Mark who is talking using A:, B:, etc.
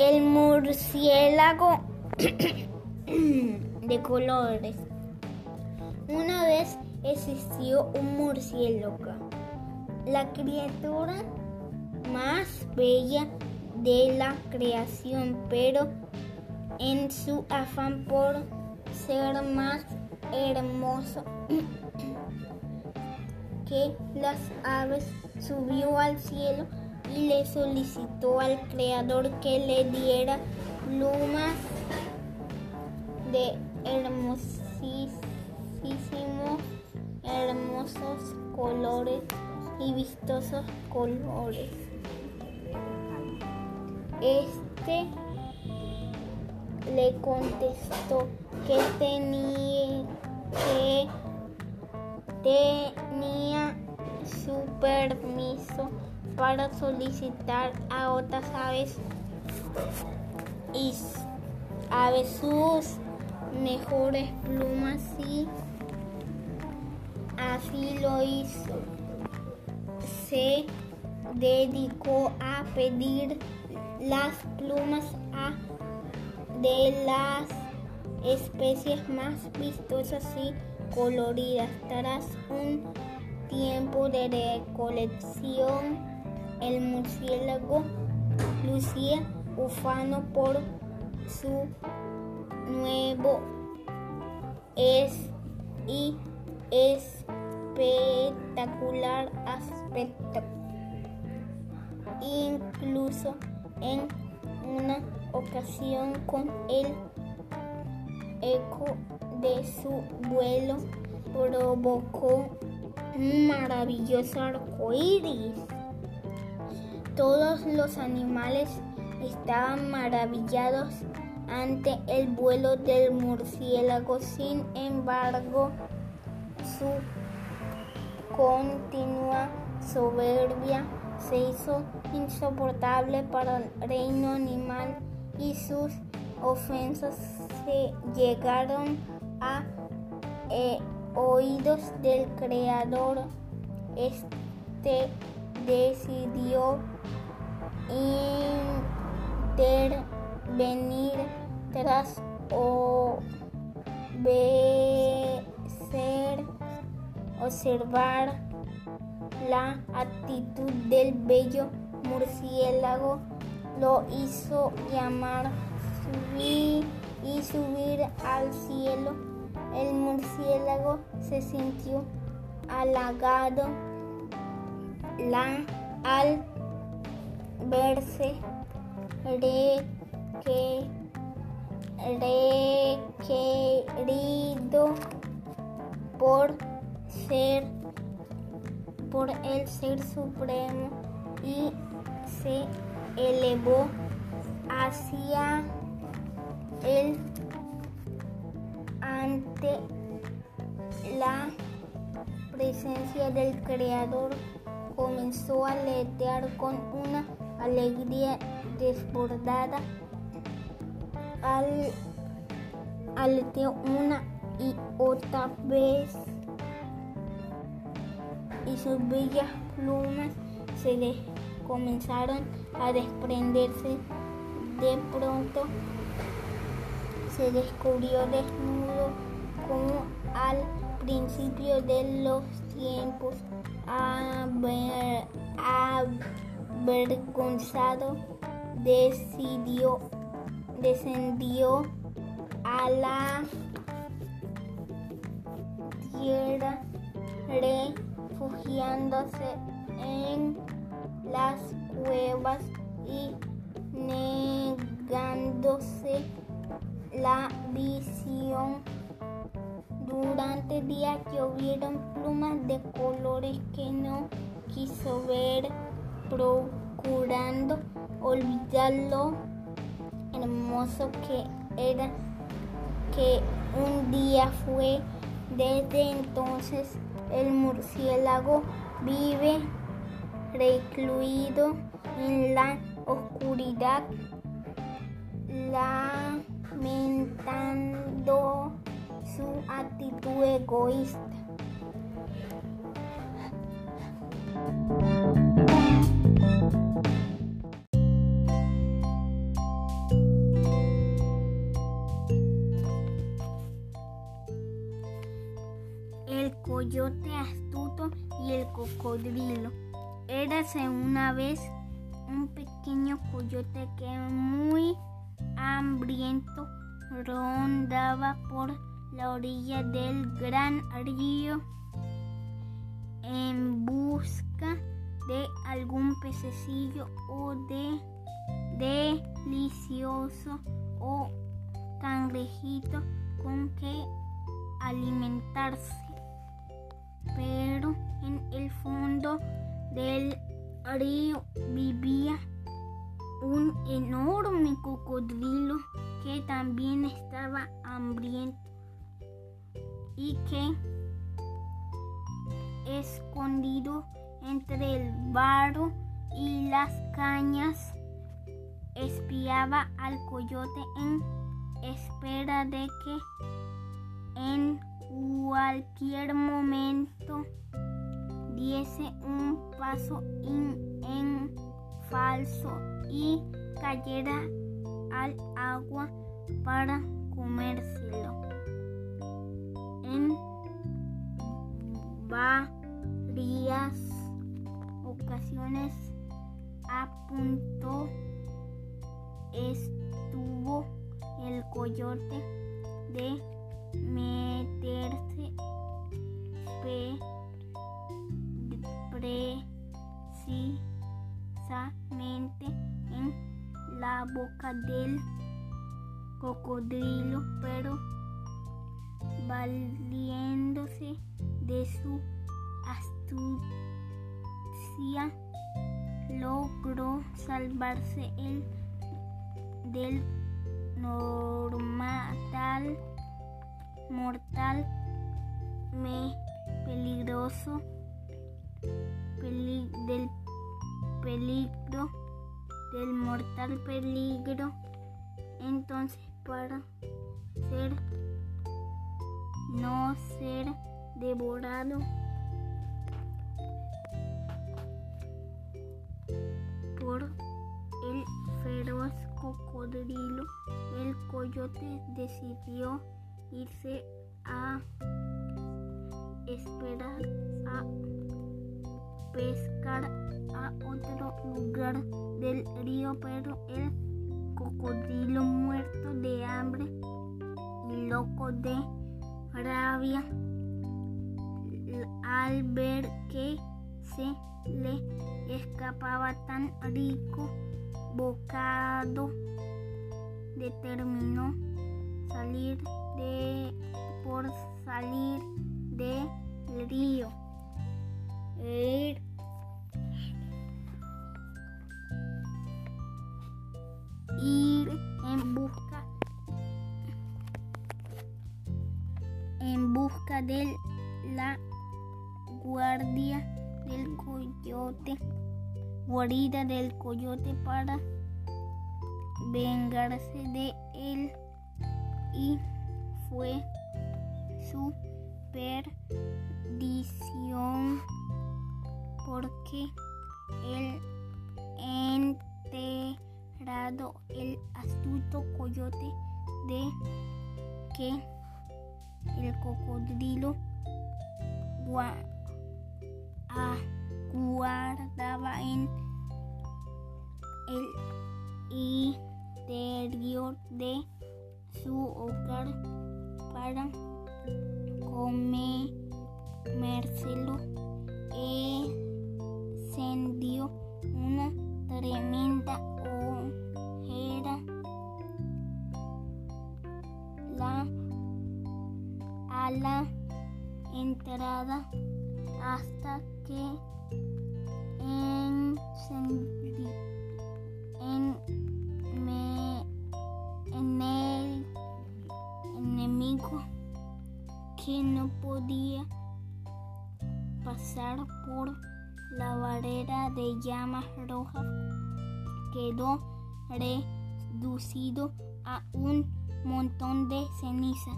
A: El murciélago de colores. Una vez existió un murciélago, la criatura más bella de la creación, pero en su afán por ser más hermoso que las aves, subió al cielo y le solicitó al Creador que le diera plumas de hermosísimos, hermosos colores y vistosos colores. Este le contestó que tenía que tenía su permiso para solicitar a otras aves y aves sus mejores plumas y así lo hizo. Se dedicó a pedir las plumas a de las especies más vistosas y coloridas. Tras un tiempo de recolección, el murciélago lucía ufano por su nuevo es y espectacular aspecto. Incluso en una ocasión con el eco de su vuelo provocó un maravilloso arco iris. Todos los animales estaban maravillados ante el vuelo del murciélago, sin embargo, su continua soberbia se hizo insoportable para el reino animal y sus ofensas se llegaron a eh, oídos del creador. Este decidió intervenir tras observar la actitud del bello murciélago, lo hizo llamar subir y subir al cielo. El murciélago se sintió halagado la, al verse requerido por ser por el ser supremo y se elevó hacia él ante la presencia del Creador comenzó a aletear con una alegría desbordada. Al, aleteó una y otra vez y sus bellas plumas se comenzaron a desprenderse. De pronto se descubrió desnudo como al principio de los tiempos, avergonzado, decidió, descendió a la tierra, refugiándose en las cuevas y negándose la visión. Durante el día llovieron plumas de colores que no quiso ver, procurando olvidar lo hermoso que era que un día fue. Desde entonces el murciélago vive recluido en la oscuridad, lamentando su actitud egoísta. El coyote astuto y el cocodrilo. Érase una vez un pequeño coyote que muy hambriento rondaba por la orilla del gran río en busca de algún pececillo o de delicioso o cangrejito con que alimentarse. Pero en el fondo del río vivía un enorme cocodrilo que también estaba hambriento y que escondido entre el barro y las cañas espiaba al coyote en espera de que en cualquier momento diese un paso en falso y cayera al agua para comérselo. En varias ocasiones a punto estuvo el coyote de meterse precisamente en la boca del cocodrilo, pero valiéndose de su astucia, logró salvarse el del normal mortal me peligroso del peligro del mortal peligro. Entonces para ser no ser devorado. Por el feroz cocodrilo el coyote decidió irse a esperar a pescar a otro lugar del río, pero el cocodrilo muerto de hambre y loco de rabia al ver que se le escapaba tan rico bocado determinó salir de por salir del río. Ir ir en busca en busca de la guardia del coyote guarida del coyote para vengarse de él y fue su perdición porque el enterrado el astuto coyote de que el cocodrilo guardaba en el interior de su hogar para comérselo. Encendió una tremenda ojera. La a la entrada hasta que encendió en que no podía pasar por la barrera de llamas rojas quedó reducido a un montón de ceniza.